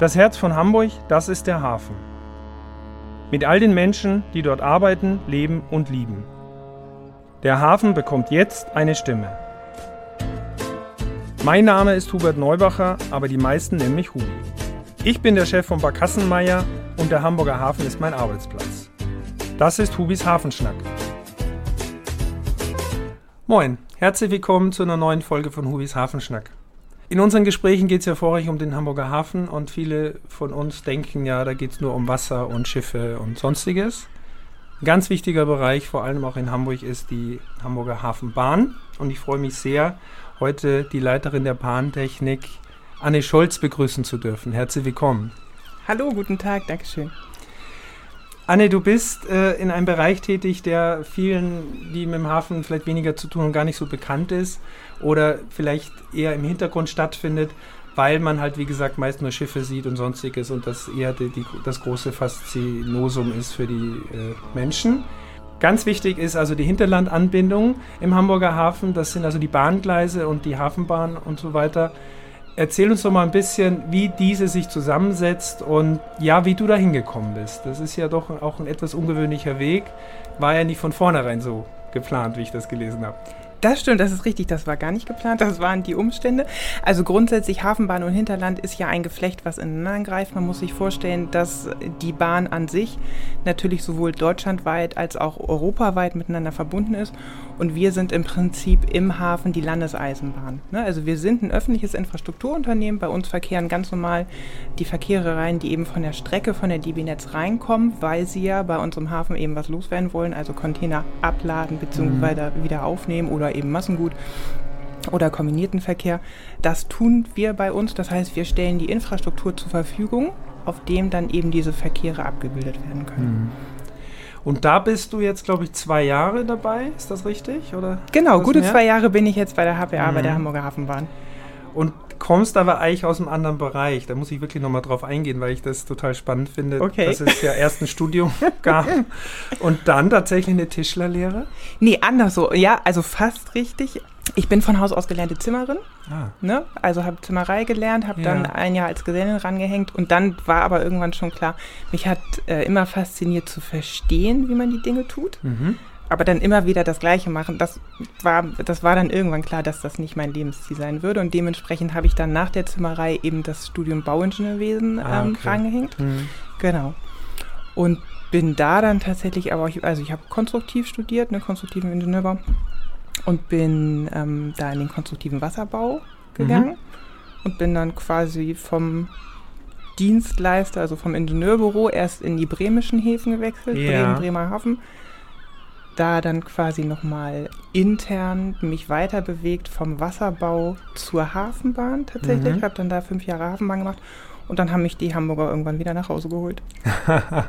Das Herz von Hamburg, das ist der Hafen. Mit all den Menschen, die dort arbeiten, leben und lieben. Der Hafen bekommt jetzt eine Stimme. Mein Name ist Hubert Neubacher, aber die meisten nennen mich Hubi. Ich bin der Chef von Barkassenmeier und der Hamburger Hafen ist mein Arbeitsplatz. Das ist Hubis Hafenschnack. Moin, herzlich willkommen zu einer neuen Folge von Hubis Hafenschnack. In unseren Gesprächen geht es ja vorrangig um den Hamburger Hafen und viele von uns denken ja, da geht es nur um Wasser und Schiffe und sonstiges. Ein ganz wichtiger Bereich, vor allem auch in Hamburg, ist die Hamburger Hafenbahn. Und ich freue mich sehr, heute die Leiterin der Bahntechnik, Anne Scholz, begrüßen zu dürfen. Herzlich willkommen. Hallo, guten Tag, Dankeschön. Anne, du bist äh, in einem Bereich tätig, der vielen, die mit dem Hafen vielleicht weniger zu tun haben, gar nicht so bekannt ist oder vielleicht eher im Hintergrund stattfindet, weil man halt, wie gesagt, meist nur Schiffe sieht und sonstiges und das eher die, die, das große Faszinosum ist für die äh, Menschen. Ganz wichtig ist also die Hinterlandanbindung im Hamburger Hafen. Das sind also die Bahngleise und die Hafenbahn und so weiter. Erzähl uns doch mal ein bisschen, wie diese sich zusammensetzt und ja, wie du da hingekommen bist. Das ist ja doch auch ein etwas ungewöhnlicher Weg. War ja nicht von vornherein so geplant, wie ich das gelesen habe. Das stimmt, das ist richtig. Das war gar nicht geplant. Das waren die Umstände. Also grundsätzlich Hafenbahn und Hinterland ist ja ein Geflecht, was ineinander greift. Man muss sich vorstellen, dass die Bahn an sich natürlich sowohl deutschlandweit als auch europaweit miteinander verbunden ist. Und wir sind im Prinzip im Hafen die Landeseisenbahn. Ne? Also wir sind ein öffentliches Infrastrukturunternehmen. Bei uns verkehren ganz normal die Verkehre rein, die eben von der Strecke von der DB Netz reinkommen, weil sie ja bei uns im Hafen eben was loswerden wollen, also Container abladen bzw. Mhm. wieder aufnehmen oder eben Massengut oder kombinierten Verkehr. Das tun wir bei uns. Das heißt, wir stellen die Infrastruktur zur Verfügung, auf dem dann eben diese Verkehre abgebildet werden können. Mhm. Und da bist du jetzt, glaube ich, zwei Jahre dabei, ist das richtig? Oder genau, gute mehr? zwei Jahre bin ich jetzt bei der HPA, mhm. bei der Hamburger Hafenbahn. Und kommst aber eigentlich aus einem anderen Bereich. Da muss ich wirklich nochmal drauf eingehen, weil ich das total spannend finde, okay. dass es ja erst ein Studium gab und dann tatsächlich eine Tischlerlehre. Nee, anders so. Ja, also fast richtig. Ich bin von Haus aus gelernte Zimmerin. Ah. Ne? Also habe Zimmerei gelernt, habe ja. dann ein Jahr als Gesellin rangehängt und dann war aber irgendwann schon klar, mich hat äh, immer fasziniert zu verstehen, wie man die Dinge tut. Mhm aber dann immer wieder das Gleiche machen, das war, das war dann irgendwann klar, dass das nicht mein Lebensziel sein würde. Und dementsprechend habe ich dann nach der Zimmerei eben das Studium Bauingenieurwesen ah, ähm, okay. rangehängt. Mhm. Genau. Und bin da dann tatsächlich, aber ich, also ich habe konstruktiv studiert, ne, konstruktiven Ingenieurbau und bin ähm, da in den konstruktiven Wasserbau gegangen mhm. und bin dann quasi vom Dienstleister, also vom Ingenieurbüro, erst in die bremischen Häfen gewechselt, ja. Bremen, Bremerhaven da dann quasi nochmal intern mich weiter bewegt vom Wasserbau zur Hafenbahn tatsächlich. Mhm. Habe dann da fünf Jahre Hafenbahn gemacht und dann haben mich die Hamburger irgendwann wieder nach Hause geholt.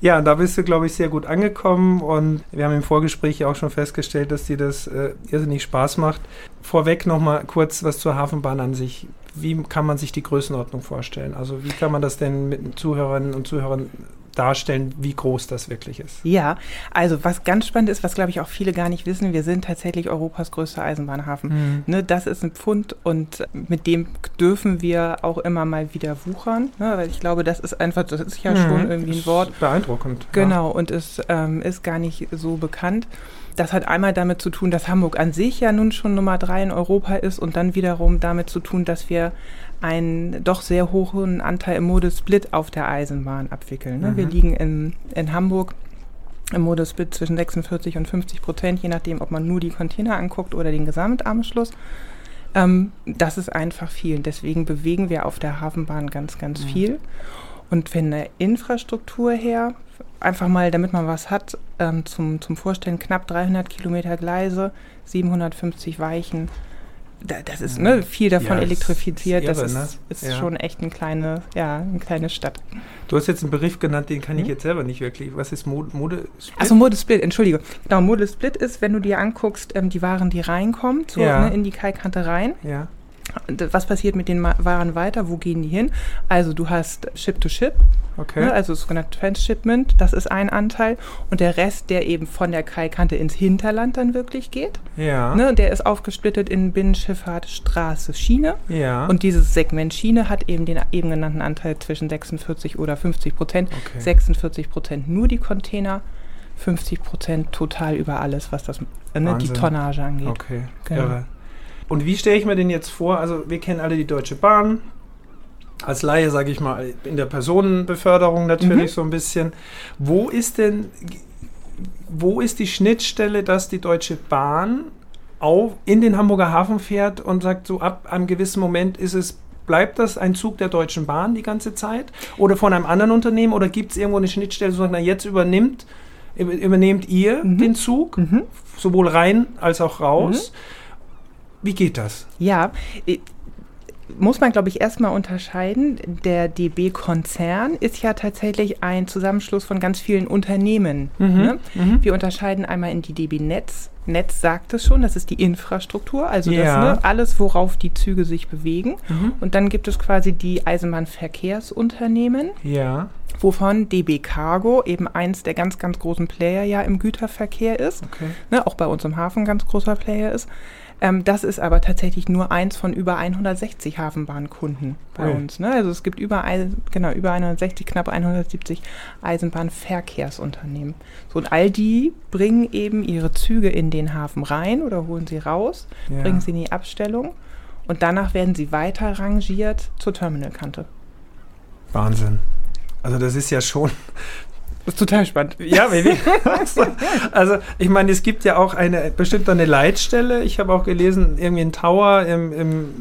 ja, da bist du, glaube ich, sehr gut angekommen und wir haben im Vorgespräch ja auch schon festgestellt, dass dir das äh, irrsinnig Spaß macht. Vorweg nochmal kurz was zur Hafenbahn an sich. Wie kann man sich die Größenordnung vorstellen? Also wie kann man das denn mit Zuhörerinnen und Zuhörern darstellen, wie groß das wirklich ist. Ja, also was ganz spannend ist, was glaube ich auch viele gar nicht wissen, wir sind tatsächlich Europas größter Eisenbahnhafen. Mhm. Ne, das ist ein Pfund und mit dem dürfen wir auch immer mal wieder wuchern, ne, weil ich glaube, das ist einfach, das ist ja mhm. schon irgendwie ein Wort. Beeindruckend. Genau, ja. und es ähm, ist gar nicht so bekannt. Das hat einmal damit zu tun, dass Hamburg an sich ja nun schon Nummer drei in Europa ist und dann wiederum damit zu tun, dass wir einen doch sehr hohen Anteil im Modus Split auf der Eisenbahn abwickeln. Ne? Mhm. Wir liegen in, in Hamburg im Modus Split zwischen 46 und 50 Prozent, je nachdem, ob man nur die Container anguckt oder den Gesamtanschluss. Ähm, das ist einfach viel. Deswegen bewegen wir auf der Hafenbahn ganz, ganz mhm. viel. Und von der Infrastruktur her, einfach mal, damit man was hat, ähm, zum, zum Vorstellen, knapp 300 Kilometer Gleise, 750 Weichen, das ist ne, viel davon ja, elektrifiziert. Ist irre, das ist, ne? ist ja. schon echt eine kleine, ja, eine kleine Stadt. Du hast jetzt einen Begriff genannt, den kann hm? ich jetzt selber nicht wirklich. Was ist Mode, Mode Achso, Mode Split, entschuldige. Genau, Mode Split ist, wenn du dir anguckst, ähm, die Waren, die reinkommen, so ja. ne, in die Kaikante rein. Ja. Was passiert mit den Waren weiter? Wo gehen die hin? Also du hast Ship-to-Ship, okay. ne, also sogenannte Transshipment, das ist ein Anteil. Und der Rest, der eben von der Kaikante ins Hinterland dann wirklich geht, ja. ne, der ist aufgesplittet in Binnenschifffahrt, Straße, Schiene. Ja. Und dieses Segment Schiene hat eben den eben genannten Anteil zwischen 46 oder 50 Prozent. Okay. 46 Prozent nur die Container. 50 Prozent total über alles, was das, ne, die Tonnage angeht. Okay, genau. Irre. Und wie stelle ich mir den jetzt vor? Also wir kennen alle die Deutsche Bahn. Als Laie, sage ich mal, in der Personenbeförderung natürlich mhm. so ein bisschen. Wo ist denn, wo ist die Schnittstelle, dass die Deutsche Bahn auf, in den Hamburger Hafen fährt und sagt, so ab einem gewissen Moment ist es bleibt das ein Zug der Deutschen Bahn die ganze Zeit oder von einem anderen Unternehmen oder gibt es irgendwo eine Schnittstelle, so na jetzt übernimmt übernehmt ihr mhm. den Zug, mhm. sowohl rein als auch raus. Mhm. Wie geht das? Ja, muss man, glaube ich, erstmal unterscheiden. Der DB-Konzern ist ja tatsächlich ein Zusammenschluss von ganz vielen Unternehmen. Mhm, ne? mhm. Wir unterscheiden einmal in die DB-Netz. Netz sagt es schon, das ist die Infrastruktur, also ja. das, ne, alles, worauf die Züge sich bewegen. Mhm. Und dann gibt es quasi die Eisenbahnverkehrsunternehmen. Ja. Wovon DB Cargo eben eins der ganz, ganz großen Player ja im Güterverkehr ist. Okay. Ne, auch bei uns im Hafen ganz großer Player ist. Ähm, das ist aber tatsächlich nur eins von über 160 Hafenbahnkunden bei oh. uns. Ne? Also es gibt über, genau, über 160, knapp 170 Eisenbahnverkehrsunternehmen. So, und all die bringen eben ihre Züge in den Hafen rein oder holen sie raus, ja. bringen sie in die Abstellung und danach werden sie weiter rangiert zur Terminalkante. Wahnsinn. Also das ist ja schon das ist total spannend. Ja, Baby. also, ich meine, es gibt ja auch eine bestimmt eine Leitstelle. Ich habe auch gelesen, irgendwie ein Tower im, im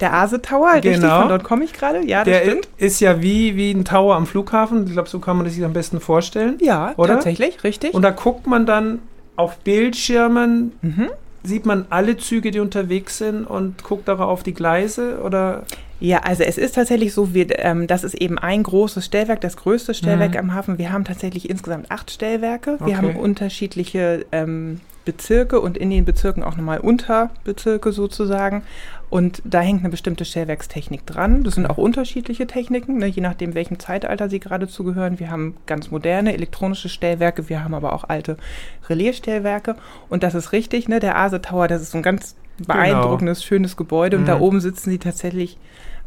der Ase Tower, genau. richtig, von dort komme ich gerade. Ja, das der stimmt. ist ja wie, wie ein Tower am Flughafen. Ich glaube, so kann man das sich am besten vorstellen. Ja, oder? tatsächlich, richtig. Und da guckt man dann auf Bildschirmen, mhm. sieht man alle Züge, die unterwegs sind und guckt darauf auf die Gleise oder? Ja, also es ist tatsächlich so, wir, ähm, das ist eben ein großes Stellwerk, das größte Stellwerk mhm. am Hafen. Wir haben tatsächlich insgesamt acht Stellwerke. Wir okay. haben unterschiedliche ähm, Bezirke und in den Bezirken auch nochmal Unterbezirke sozusagen. Und da hängt eine bestimmte Stellwerkstechnik dran. Das sind auch unterschiedliche Techniken, ne, je nachdem, welchem Zeitalter sie gerade zugehören. Wir haben ganz moderne elektronische Stellwerke, wir haben aber auch alte Relaisstellwerke. Und das ist richtig, ne, der Ase Tower, das ist so ein ganz beeindruckendes, genau. schönes Gebäude. Und mhm. da oben sitzen sie tatsächlich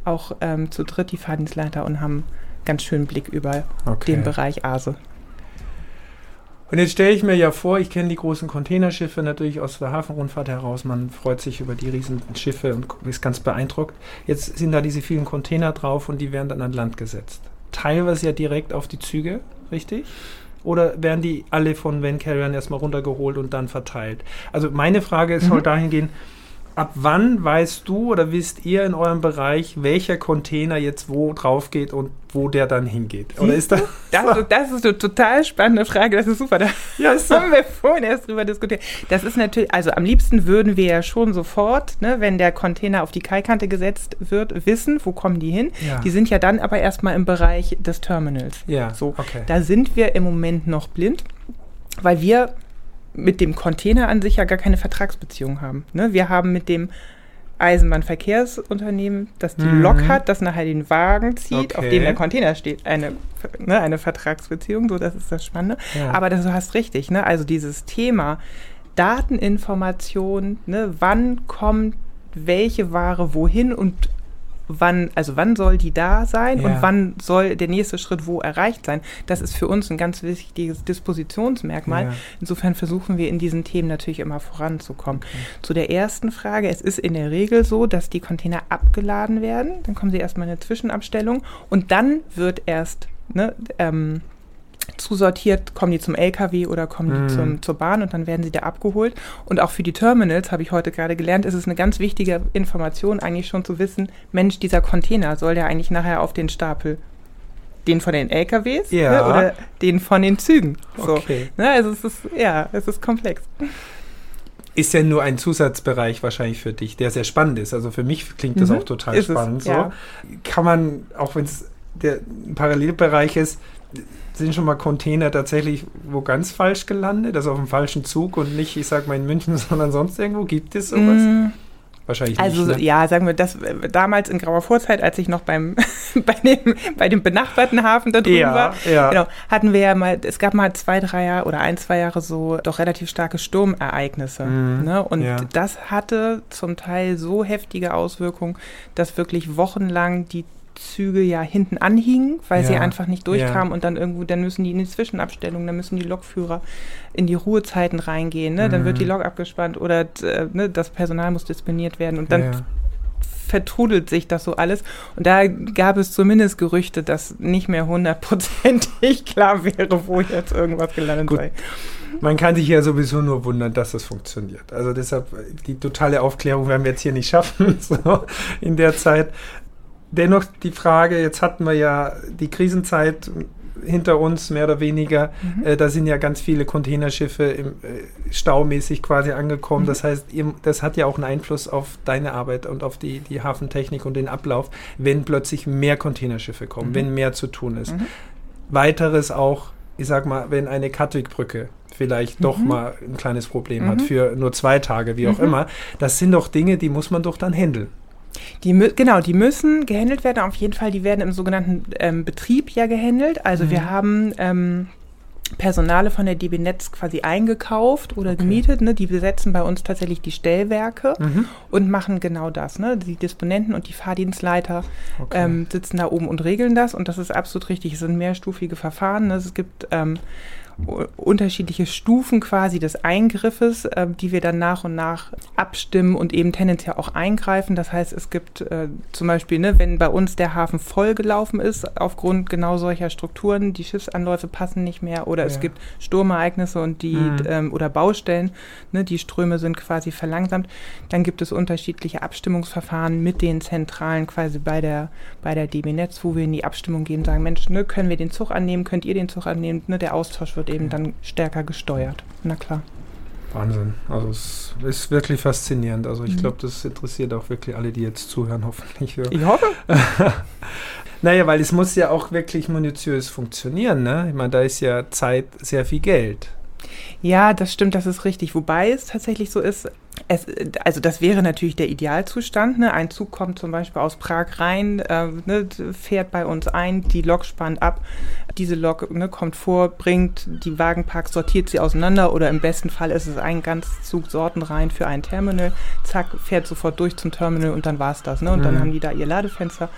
auch ähm, zu dritt, die Fahrdienstleiter, und haben ganz schönen Blick über okay. den Bereich Ase. Und jetzt stelle ich mir ja vor, ich kenne die großen Containerschiffe natürlich aus der Hafenrundfahrt heraus. Man freut sich über die riesen Schiffe und ist ganz beeindruckt. Jetzt sind da diese vielen Container drauf und die werden dann an Land gesetzt. Teilweise ja direkt auf die Züge, richtig? Oder werden die alle von Van Carriern erstmal runtergeholt und dann verteilt? Also meine Frage mhm. soll dahin gehen, ab wann weißt du oder wisst ihr in eurem Bereich, welcher Container jetzt wo drauf geht und wo der dann hingeht? Oder ist das, das, das ist eine total spannende Frage. Das ist super. Da ja, ist haben wir vorhin erst drüber diskutiert. Das ist natürlich, also am liebsten würden wir ja schon sofort, ne, wenn der Container auf die Kaikante gesetzt wird, wissen, wo kommen die hin. Ja. Die sind ja dann aber erstmal im Bereich des Terminals. Ja, so. Okay. Da sind wir im Moment noch blind, weil wir mit dem Container an sich ja gar keine Vertragsbeziehung haben. Ne? Wir haben mit dem Eisenbahnverkehrsunternehmen, das die mhm. Lok hat, das nachher den Wagen zieht, okay. auf dem der Container steht, eine, ne, eine Vertragsbeziehung, so das ist das Spannende. Ja. Aber das, du hast richtig, ne? also dieses Thema Dateninformation, ne? wann kommt welche Ware wohin und wann, also wann soll die da sein ja. und wann soll der nächste Schritt wo erreicht sein. Das ist für uns ein ganz wichtiges Dispositionsmerkmal. Ja. Insofern versuchen wir in diesen Themen natürlich immer voranzukommen. Okay. Zu der ersten Frage, es ist in der Regel so, dass die Container abgeladen werden, dann kommen sie erstmal in eine Zwischenabstellung und dann wird erst ne, ähm, zusortiert, kommen die zum LKW oder kommen die mhm. zum, zur Bahn und dann werden sie da abgeholt. Und auch für die Terminals, habe ich heute gerade gelernt, ist es eine ganz wichtige Information, eigentlich schon zu wissen, Mensch, dieser Container soll ja eigentlich nachher auf den Stapel den von den LKWs ja. ne, oder den von den Zügen. So, okay. Ne, also es ist, ja, es ist komplex. Ist ja nur ein Zusatzbereich wahrscheinlich für dich, der sehr spannend ist. Also für mich klingt das mhm. auch total spannend. Es, so. Ja. Kann man, auch wenn es der Parallelbereich ist, sind schon mal Container tatsächlich wo ganz falsch gelandet, also auf dem falschen Zug und nicht, ich sag mal in München, sondern sonst irgendwo? Gibt es sowas? Mm, wahrscheinlich also, nicht. Also ne? ja, sagen wir, das damals in grauer Vorzeit, als ich noch beim bei, dem, bei dem benachbarten Hafen da drüben ja, war, ja. Genau, hatten wir ja mal, es gab mal zwei, drei Jahre oder ein, zwei Jahre so doch relativ starke Sturmereignisse. Mhm, ne? Und ja. das hatte zum Teil so heftige Auswirkungen, dass wirklich wochenlang die Züge ja hinten anhingen, weil ja, sie einfach nicht durchkamen ja. und dann irgendwo, dann müssen die in die Zwischenabstellung, dann müssen die Lokführer in die Ruhezeiten reingehen, ne? dann mhm. wird die mhm. Lok abgespannt oder äh, ne, das Personal muss disponiert werden und dann ja. vertrudelt sich das so alles. Und da gab es zumindest Gerüchte, dass nicht mehr hundertprozentig klar wäre, wo jetzt irgendwas gelandet Gut. sei. Man kann sich ja sowieso nur wundern, dass das funktioniert. Also deshalb, die totale Aufklärung werden wir jetzt hier nicht schaffen, so in der Zeit dennoch die Frage, jetzt hatten wir ja die Krisenzeit hinter uns, mehr oder weniger. Mhm. Äh, da sind ja ganz viele Containerschiffe im, äh, staumäßig quasi angekommen. Mhm. Das heißt, ihr, das hat ja auch einen Einfluss auf deine Arbeit und auf die, die Hafentechnik und den Ablauf, wenn plötzlich mehr Containerschiffe kommen, mhm. wenn mehr zu tun ist. Mhm. Weiteres auch, ich sag mal, wenn eine Katwig-Brücke vielleicht doch mhm. mal ein kleines Problem hat mhm. für nur zwei Tage, wie auch immer. Das sind doch Dinge, die muss man doch dann handeln. Die, genau, die müssen gehandelt werden. Auf jeden Fall, die werden im sogenannten ähm, Betrieb ja gehandelt. Also mhm. wir haben ähm, Personale von der DB Netz quasi eingekauft oder okay. gemietet. Ne? Die besetzen bei uns tatsächlich die Stellwerke mhm. und machen genau das. Ne? Die Disponenten und die Fahrdienstleiter okay. ähm, sitzen da oben und regeln das. Und das ist absolut richtig. Es sind mehrstufige Verfahren. Ne? Es gibt ähm, unterschiedliche Stufen quasi des Eingriffes, äh, die wir dann nach und nach abstimmen und eben tendenziell auch eingreifen. Das heißt, es gibt äh, zum Beispiel, ne, wenn bei uns der Hafen vollgelaufen ist, aufgrund genau solcher Strukturen, die Schiffsanläufe passen nicht mehr oder ja. es gibt Sturmereignisse und die mhm. ähm, oder Baustellen, ne, die Ströme sind quasi verlangsamt, dann gibt es unterschiedliche Abstimmungsverfahren mit den Zentralen quasi bei der, bei der DB Netz, wo wir in die Abstimmung gehen und sagen, Mensch, ne, können wir den Zug annehmen, könnt ihr den Zug annehmen, ne, der Austausch wird eben dann stärker gesteuert. Na klar. Wahnsinn. Also es ist wirklich faszinierend. Also ich mhm. glaube, das interessiert auch wirklich alle, die jetzt zuhören, hoffentlich. Ich hoffe. naja, weil es muss ja auch wirklich minutiös funktionieren. Ne? Ich meine, da ist ja Zeit sehr viel Geld. Ja, das stimmt, das ist richtig. Wobei es tatsächlich so ist, es, also das wäre natürlich der Idealzustand. Ne? Ein Zug kommt zum Beispiel aus Prag rein, äh, ne, fährt bei uns ein, die Lok spannt ab, diese Lok ne, kommt vor, bringt die Wagenpark, sortiert sie auseinander oder im besten Fall ist es ein ganz Zug Sorten rein für ein Terminal, zack, fährt sofort durch zum Terminal und dann war es das. Ne? Und mhm. dann haben die da ihr Ladefenster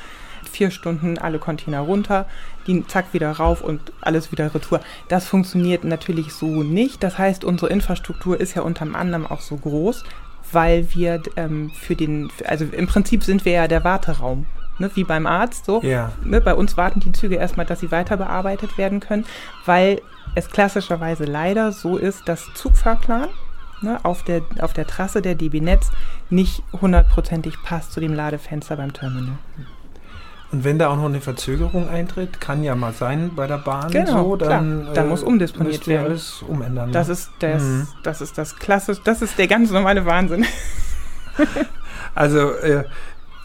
vier Stunden alle Container runter, die zack wieder rauf und alles wieder retour. Das funktioniert natürlich so nicht. Das heißt, unsere Infrastruktur ist ja unter anderem auch so groß, weil wir ähm, für den, also im Prinzip sind wir ja der Warteraum. Ne, wie beim Arzt so. Ja. Ne, bei uns warten die Züge erstmal, dass sie weiter bearbeitet werden können, weil es klassischerweise leider so ist, dass Zugfahrplan ne, auf, der, auf der Trasse der DB Netz nicht hundertprozentig passt zu dem Ladefenster beim Terminal. Und wenn da auch noch eine Verzögerung eintritt, kann ja mal sein bei der Bahn genau, so, dann, klar. dann äh, muss umdisponiert werden. alles umändern. Ne? Das ist das, mhm. das ist das klassisch, das ist der ganz normale Wahnsinn. also äh,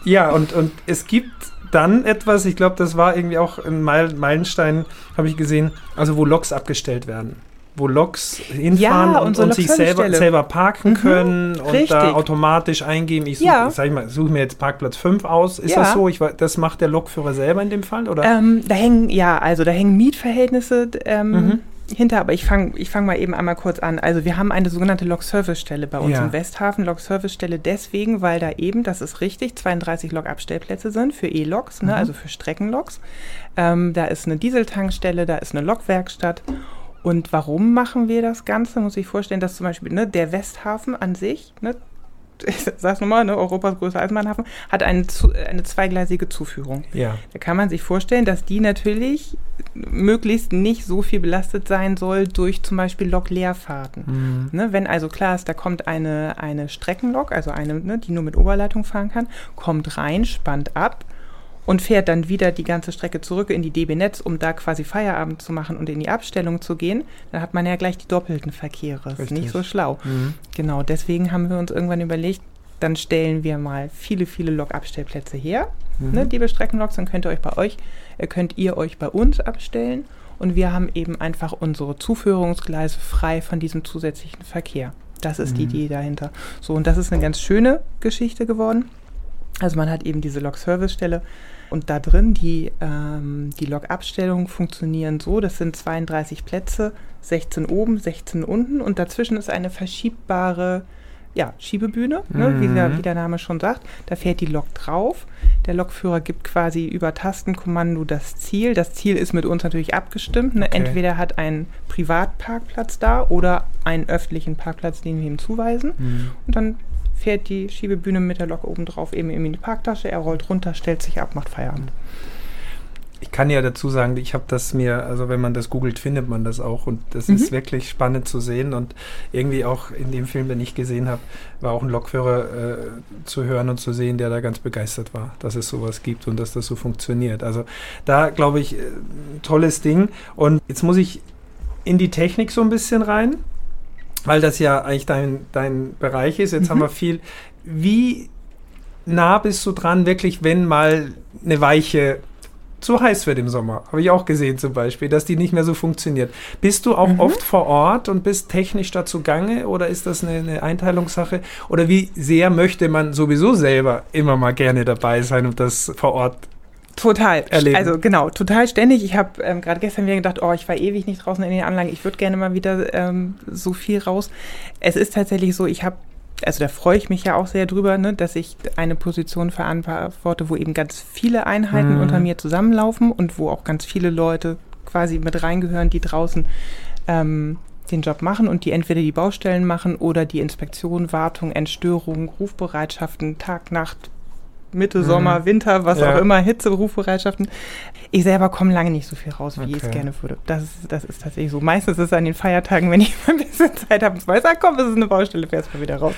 ja, und, und es gibt dann etwas, ich glaube, das war irgendwie auch ein Meilenstein, habe ich gesehen, also wo Loks abgestellt werden wo Loks hinfahren ja, und, und sich selber, selber parken mhm, können und richtig. da automatisch eingeben. Ich suche, ja. sag ich mal, suche mir jetzt Parkplatz 5 aus. Ist ja. das so? Ich, das macht der Lokführer selber in dem Fall? Oder? Ähm, da hängen, ja, also da hängen Mietverhältnisse ähm, mhm. hinter, aber ich fange ich fang mal eben einmal kurz an. Also wir haben eine sogenannte Lok-Service-Stelle bei uns im Westhafen. Lok-Service-Stelle deswegen, weil da eben, das ist richtig, 32 Lok-Abstellplätze sind für E-Loks, ne, mhm. also für Streckenloks. Ähm, da ist eine Dieseltankstelle, da ist eine Lokwerkstatt und warum machen wir das Ganze? Muss ich vorstellen, dass zum Beispiel ne, der Westhafen an sich, ne, ich sag's nochmal, ne, Europas größter Eisenbahnhafen, hat eine, eine zweigleisige Zuführung. Ja. Da kann man sich vorstellen, dass die natürlich möglichst nicht so viel belastet sein soll durch zum Beispiel Lokleerfahrten. Mhm. Ne, wenn also klar ist, da kommt eine, eine Streckenlok, also eine, ne, die nur mit Oberleitung fahren kann, kommt rein, spannt ab, und fährt dann wieder die ganze Strecke zurück in die DB Netz, um da quasi Feierabend zu machen und in die Abstellung zu gehen, dann hat man ja gleich die doppelten Verkehre. Ist nicht so schlau. Mhm. Genau, deswegen haben wir uns irgendwann überlegt, dann stellen wir mal viele, viele Lokabstellplätze her, mhm. ne, die Bestreckenloks, dann könnt ihr euch bei euch, äh, könnt ihr euch bei uns abstellen und wir haben eben einfach unsere Zuführungsgleise frei von diesem zusätzlichen Verkehr. Das ist mhm. die Idee dahinter. So, und das ist eine ganz schöne Geschichte geworden. Also man hat eben diese Log-Service-Stelle und da drin die, ähm, die Log-Abstellungen funktionieren so, das sind 32 Plätze, 16 oben, 16 unten und dazwischen ist eine verschiebbare ja, Schiebebühne, ne, mhm. wie, der, wie, der, Name schon sagt. Da fährt die Lok drauf. Der Lokführer gibt quasi über Tastenkommando das Ziel. Das Ziel ist mit uns natürlich abgestimmt. Ne? Okay. Entweder hat einen Privatparkplatz da oder einen öffentlichen Parkplatz, den wir ihm zuweisen. Mhm. Und dann fährt die Schiebebühne mit der Lok oben drauf eben in die Parktasche. Er rollt runter, stellt sich ab, macht Feierabend ich kann ja dazu sagen, ich habe das mir, also wenn man das googelt, findet man das auch und das mhm. ist wirklich spannend zu sehen und irgendwie auch in dem Film, den ich gesehen habe, war auch ein Lokführer äh, zu hören und zu sehen, der da ganz begeistert war, dass es sowas gibt und dass das so funktioniert. Also da glaube ich, äh, tolles Ding und jetzt muss ich in die Technik so ein bisschen rein, weil das ja eigentlich dein, dein Bereich ist. Jetzt mhm. haben wir viel, wie nah bist du dran, wirklich, wenn mal eine weiche zu heiß wird im Sommer. Habe ich auch gesehen zum Beispiel, dass die nicht mehr so funktioniert. Bist du auch mhm. oft vor Ort und bist technisch dazu gange oder ist das eine, eine, Einteilungssache? Oder wie sehr möchte man sowieso selber immer mal gerne dabei sein und das vor Ort Total. Erleben. Also genau, total ständig. Ich habe ähm, gerade gestern wieder gedacht, oh, ich war ewig nicht draußen in den Anlagen. Ich würde gerne mal wieder ähm, so viel raus. Es ist tatsächlich so, ich habe also da freue ich mich ja auch sehr drüber, ne, dass ich eine Position verantworte, wo eben ganz viele Einheiten mhm. unter mir zusammenlaufen und wo auch ganz viele Leute quasi mit reingehören, die draußen ähm, den Job machen und die entweder die Baustellen machen oder die Inspektion, Wartung, Entstörung, Rufbereitschaften, Tag, Nacht, Mitte, mhm. Sommer, Winter, was ja. auch immer, Hitze, Rufbereitschaften. Ich selber komme lange nicht so viel raus, wie okay. ich es gerne würde. Das ist, das ist tatsächlich so. Meistens ist es an den Feiertagen, wenn ich mal ein bisschen Zeit habe und weiß, ah, komm, es ist eine Baustelle, fährst mal wieder raus.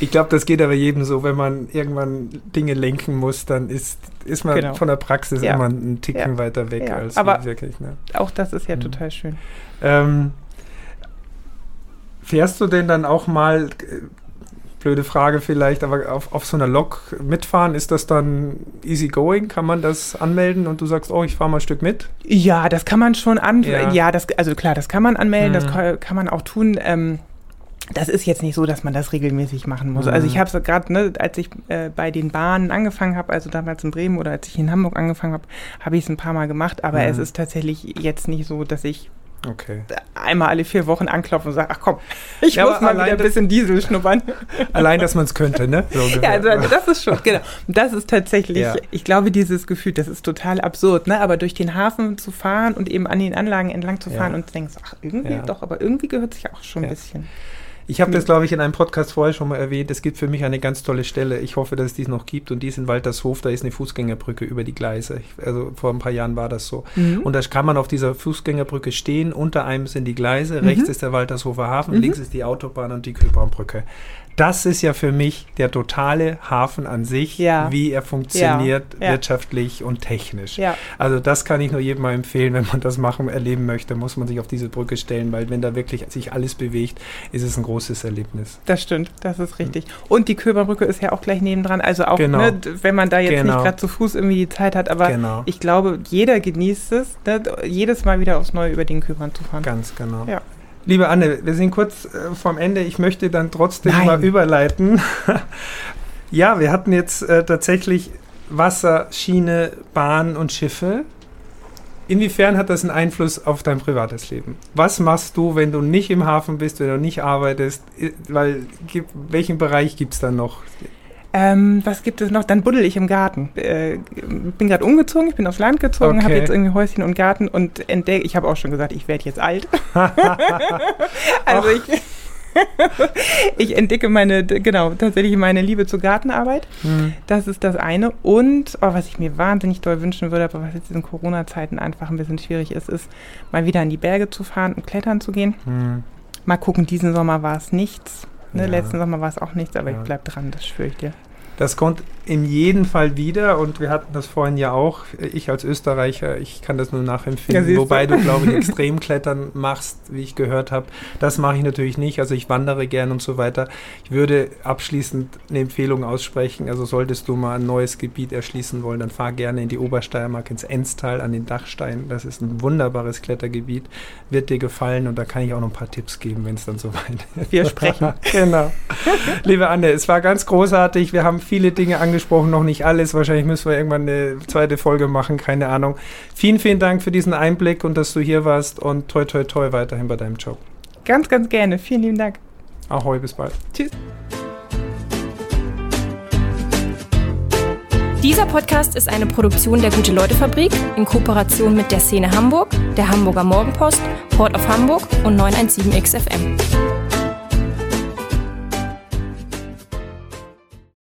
Ich glaube, das geht aber jedem so, wenn man irgendwann Dinge lenken muss, dann ist, ist man genau. von der Praxis ja. immer einen Ticken ja. weiter weg als aber wirklich. Ne? Auch das ist ja mhm. total schön. Ähm, fährst du denn dann auch mal äh, blöde Frage vielleicht, aber auf, auf so einer Lok mitfahren, ist das dann easy going? Kann man das anmelden und du sagst, oh, ich fahre mal ein Stück mit? Ja, das kann man schon anmelden. Ja. ja, das, also klar, das kann man anmelden, mhm. das kann, kann, man auch tun. Ähm, das ist jetzt nicht so, dass man das regelmäßig machen muss. Mhm. Also ich habe es gerade, ne, als ich äh, bei den Bahnen angefangen habe, also damals in Bremen oder als ich in Hamburg angefangen habe, habe ich es ein paar Mal gemacht, aber mhm. es ist tatsächlich jetzt nicht so, dass ich Okay. Einmal alle vier Wochen anklopfen und sagen, ach komm, ich ja, muss mal wieder ein bisschen Diesel schnuppern. Allein, dass man es könnte, ne? So ja, also, das ist schon, genau. Das ist tatsächlich, ja. ich glaube, dieses Gefühl, das ist total absurd, ne? Aber durch den Hafen zu fahren und eben an den Anlagen entlang zu fahren ja. und denkst, ach, irgendwie doch, aber irgendwie gehört sich auch schon ein bisschen. Ich habe das, glaube ich, in einem Podcast vorher schon mal erwähnt. Es gibt für mich eine ganz tolle Stelle. Ich hoffe, dass es dies noch gibt. Und die ist in Waltershof. Da ist eine Fußgängerbrücke über die Gleise. Also vor ein paar Jahren war das so. Mhm. Und da kann man auf dieser Fußgängerbrücke stehen. Unter einem sind die Gleise. Mhm. Rechts ist der Waltershofer Hafen. Mhm. Links ist die Autobahn und die Kühlbaumbrücke das ist ja für mich der totale Hafen an sich, ja. wie er funktioniert ja. wirtschaftlich und technisch. Also das kann ich nur jedem mal empfehlen, wenn man das machen, erleben möchte, muss man sich auf diese Brücke stellen, weil wenn da wirklich sich alles bewegt, ist es ein großes Erlebnis. Das stimmt, das ist richtig. Und die Köberbrücke ist ja auch gleich nebendran, also auch, genau. ne, wenn man da jetzt genau. nicht gerade zu Fuß irgendwie die Zeit hat, aber genau. ich glaube, jeder genießt es, ne, jedes Mal wieder aufs Neue über den Köbern zu fahren. Ganz genau. Ja. Liebe Anne, wir sind kurz äh, vorm Ende. Ich möchte dann trotzdem Nein. mal überleiten. ja, wir hatten jetzt äh, tatsächlich Wasser, Schiene, Bahn und Schiffe. Inwiefern hat das einen Einfluss auf dein privates Leben? Was machst du, wenn du nicht im Hafen bist, wenn du nicht arbeitest? Weil, welchen Bereich gibt es dann noch? Ähm, was gibt es noch? Dann buddel ich im Garten. Äh, bin gerade umgezogen, ich bin aufs Land gezogen, okay. habe jetzt irgendwie Häuschen und Garten und entdecke, ich habe auch schon gesagt, ich werde jetzt alt. also ich, ich entdecke meine, genau, tatsächlich meine Liebe zur Gartenarbeit. Mhm. Das ist das eine. Und oh, was ich mir wahnsinnig doll wünschen würde, aber was jetzt in Corona-Zeiten einfach ein bisschen schwierig ist, ist mal wieder in die Berge zu fahren und klettern zu gehen. Mhm. Mal gucken, diesen Sommer war es nichts. Ne, ja. Letzten Sommer war es auch nichts, aber ja. ich bleib dran, das schwöre ich dir. Das kommt in jedem Fall wieder und wir hatten das vorhin ja auch. Ich als Österreicher, ich kann das nur nachempfinden. Ja, wobei du, glaube ich, Extremklettern machst, wie ich gehört habe. Das mache ich natürlich nicht. Also ich wandere gern und so weiter. Ich würde abschließend eine Empfehlung aussprechen. Also solltest du mal ein neues Gebiet erschließen wollen, dann fahr gerne in die Obersteiermark, ins Enstal, an den Dachstein. Das ist ein wunderbares Klettergebiet. Wird dir gefallen und da kann ich auch noch ein paar Tipps geben, wenn es dann soweit ist. Wir sprechen. genau. Liebe Anne, es war ganz großartig. Wir haben viele Dinge angesprochen angesprochen, noch nicht alles. Wahrscheinlich müssen wir irgendwann eine zweite Folge machen, keine Ahnung. Vielen, vielen Dank für diesen Einblick und dass du hier warst und toi, toi, toi weiterhin bei deinem Job. Ganz, ganz gerne. Vielen lieben Dank. Ahoi, bis bald. Tschüss. Dieser Podcast ist eine Produktion der Gute-Leute-Fabrik in Kooperation mit der Szene Hamburg, der Hamburger Morgenpost, Port of Hamburg und 917XFM.